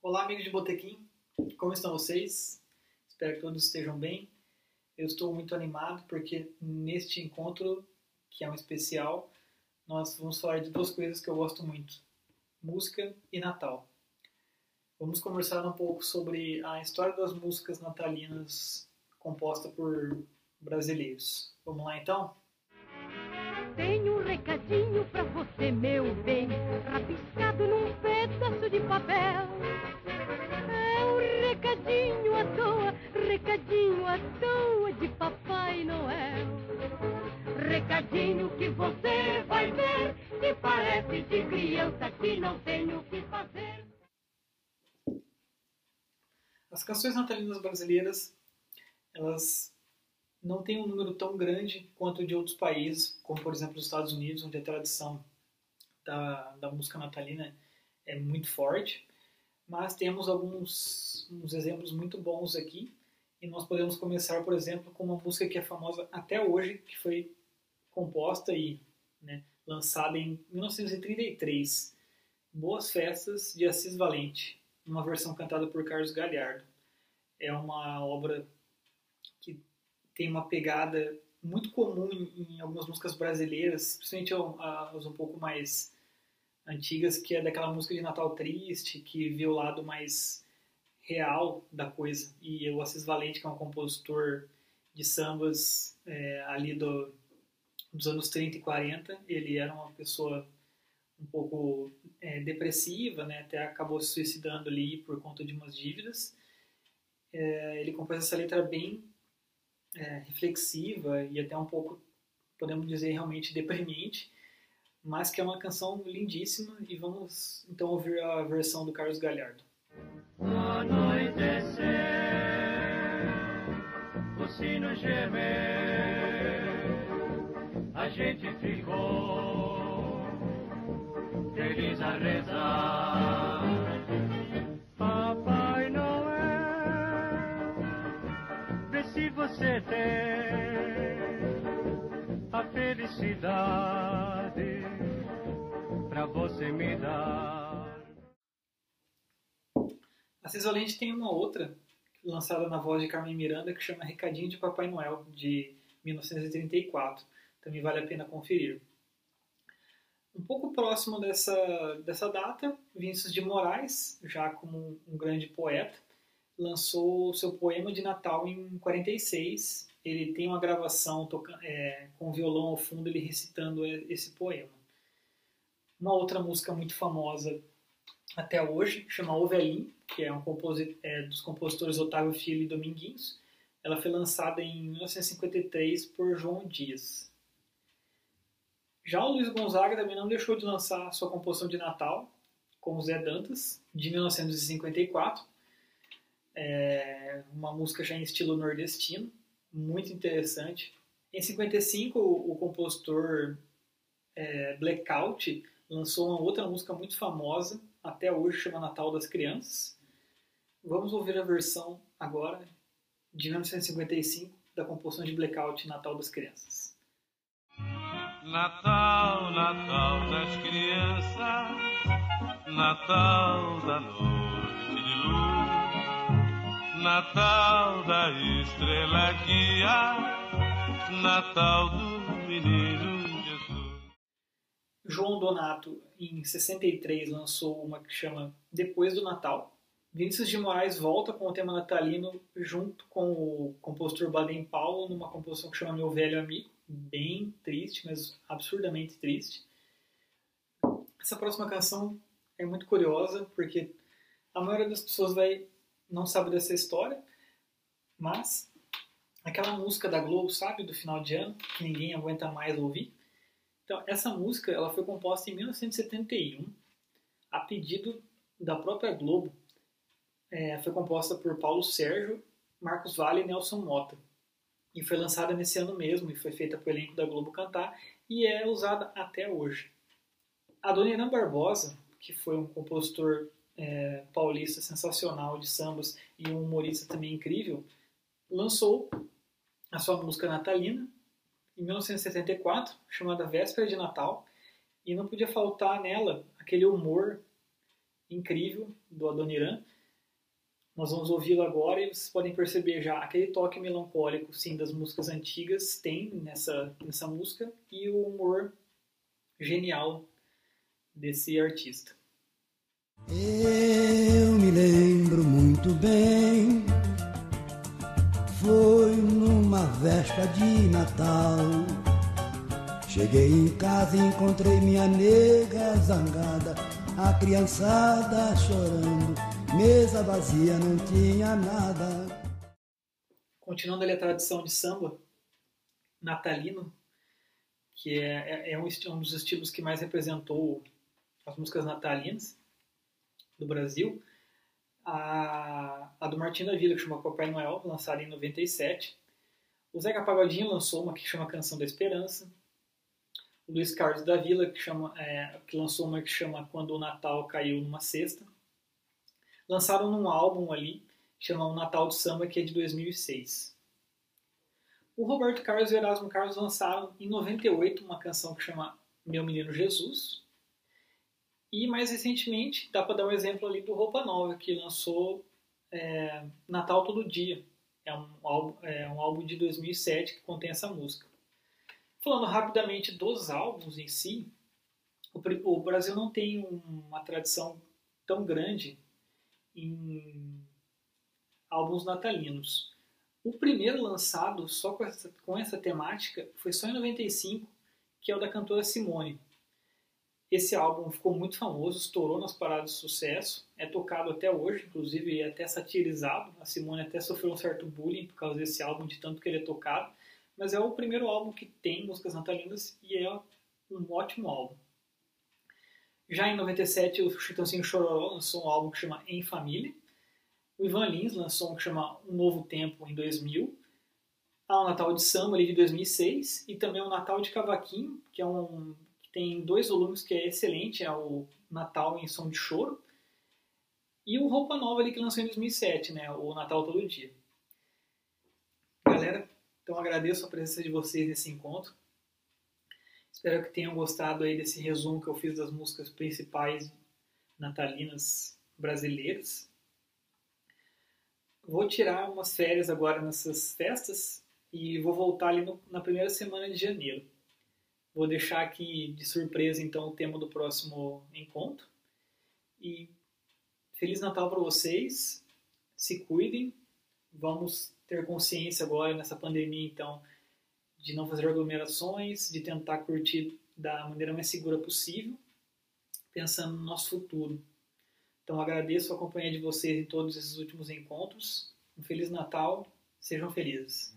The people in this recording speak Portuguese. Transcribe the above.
Olá, amigos de Botequim, como estão vocês? Espero que todos estejam bem. Eu estou muito animado porque neste encontro, que é um especial, nós vamos falar de duas coisas que eu gosto muito: música e Natal. Vamos conversar um pouco sobre a história das músicas natalinas composta por brasileiros. Vamos lá então? Tenho um recadinho pra você, meu bem, rabiscado num pedaço de papel. É um recadinho à toa, recadinho à toa de Papai Noel. Recadinho que você vai ver, que parece de criança que não tem o que fazer. As canções natalinas brasileiras, elas não têm um número tão grande quanto de outros países, como por exemplo os Estados Unidos, onde a tradição da, da música natalina é muito forte. Mas temos alguns uns exemplos muito bons aqui, e nós podemos começar, por exemplo, com uma música que é famosa até hoje, que foi composta e né, lançada em 1933, Boas Festas de Assis Valente, uma versão cantada por Carlos Galhardo. É uma obra que tem uma pegada muito comum em, em algumas músicas brasileiras, principalmente as um pouco mais antigas, que é daquela música de Natal triste, que vê o lado mais real da coisa. E o Assis Valente, que é um compositor de sambas é, ali do, dos anos 30 e 40, ele era uma pessoa um pouco é, depressiva, né? até acabou se suicidando ali por conta de umas dívidas. É, ele compôs essa letra bem é, reflexiva e até um pouco, podemos dizer, realmente deprimente, mas que é uma canção lindíssima e vamos então ouvir a versão do Carlos Galhardo. Anoitecer, o sino gemeu, a gente ficou feliz a rezar. Papai Noel, vê se você tem a felicidade pra você me dar. Assis Valente tem uma outra, lançada na voz de Carmen Miranda, que chama Recadinho de Papai Noel, de 1934. Também vale a pena conferir. Um pouco próximo dessa, dessa data, Vinícius de Moraes, já como um grande poeta, lançou seu poema de Natal em 46. Ele tem uma gravação tocando, é, com violão ao fundo, ele recitando esse poema. Uma outra música muito famosa até hoje, chama Ovelin, que é um é, dos compositores Otávio Filho e Dominguinhos. Ela foi lançada em 1953 por João Dias. Já o Luiz Gonzaga também não deixou de lançar sua composição de Natal, com o Zé Dantas, de 1954. É uma música já em estilo nordestino, muito interessante. Em 55, o, compositor é, Blackout lançou uma outra música muito famosa, até hoje chama Natal das Crianças. Vamos ouvir a versão agora de 1955 da composição de Blackout Natal das Crianças. Natal, Natal das crianças, Natal da noite de luz, Natal da estrela guia, Natal do menino João Donato, em 63, lançou uma que chama Depois do Natal. Vinícius de Moraes volta com o tema natalino junto com o compositor Baden Powell numa composição que chama Meu Velho Amigo. Bem triste, mas absurdamente triste. Essa próxima canção é muito curiosa porque a maioria das pessoas vai não sabe dessa história, mas aquela música da Globo, sabe, do final de ano, que ninguém aguenta mais ouvir, então, essa música ela foi composta em 1971, a pedido da própria Globo. É, foi composta por Paulo Sérgio, Marcos Vale e Nelson Mota. E foi lançada nesse ano mesmo, e foi feita pelo elenco da Globo cantar, e é usada até hoje. A Dona Irã Barbosa, que foi um compositor é, paulista sensacional de sambas e um humorista também incrível, lançou a sua música natalina em 1974, chamada Véspera de Natal, e não podia faltar nela aquele humor incrível do Adoniran. Nós vamos ouvi-lo agora e vocês podem perceber já aquele toque melancólico, sim, das músicas antigas tem nessa, nessa música e o humor genial desse artista. Eu me lembro muito bem, foi numa véspera de Natal. Cheguei em casa e encontrei minha nega zangada, a criançada chorando, mesa vazia, não tinha nada. Continuando ali a tradição de samba natalino, que é, é, é um, um dos estilos que mais representou as músicas natalinas do Brasil, a, a do Martim da Vila, que chama Papai Noel, lançada em 97. O Zeca Pagodinho lançou uma que chama Canção da Esperança. O Luiz Carlos da Vila, que, chama, é, que lançou uma que chama Quando o Natal Caiu numa Sexta. Lançaram num álbum ali, chama O Natal de Samba, que é de 2006. O Roberto Carlos e o Erasmo Carlos lançaram em 98 uma canção que chama Meu Menino Jesus, e mais recentemente, dá para dar um exemplo ali do Roupa Nova, que lançou é, Natal Todo Dia. É um, álbum, é um álbum de 2007 que contém essa música. Falando rapidamente dos álbuns em si, o Brasil não tem uma tradição tão grande em álbuns natalinos. O primeiro lançado só com essa, com essa temática foi só em 95, que é o da cantora Simone. Esse álbum ficou muito famoso, estourou nas paradas de sucesso, é tocado até hoje, inclusive é até satirizado. A Simone até sofreu um certo bullying por causa desse álbum, de tanto que ele é tocado. Mas é o primeiro álbum que tem músicas natalinas e é um ótimo álbum. Já em 97, o Chitãozinho Chororó lançou um álbum que chama Em Família. O Ivan Lins lançou um que chama Um Novo Tempo em 2000. Há o Natal de Samba ali de 2006 e também o Natal de Cavaquinho, que é um tem dois volumes que é excelente, é o Natal em Som de Choro e o Roupa Nova ali que lançou em 2007, né, o Natal Todo Dia. Galera, então agradeço a presença de vocês nesse encontro. Espero que tenham gostado aí desse resumo que eu fiz das músicas principais natalinas brasileiras. Vou tirar umas férias agora nessas festas e vou voltar ali no, na primeira semana de janeiro. Vou deixar aqui de surpresa então o tema do próximo encontro. E Feliz Natal para vocês. Se cuidem. Vamos ter consciência agora nessa pandemia então de não fazer aglomerações, de tentar curtir da maneira mais segura possível, pensando no nosso futuro. Então agradeço a companhia de vocês em todos esses últimos encontros. Um feliz Natal, sejam felizes.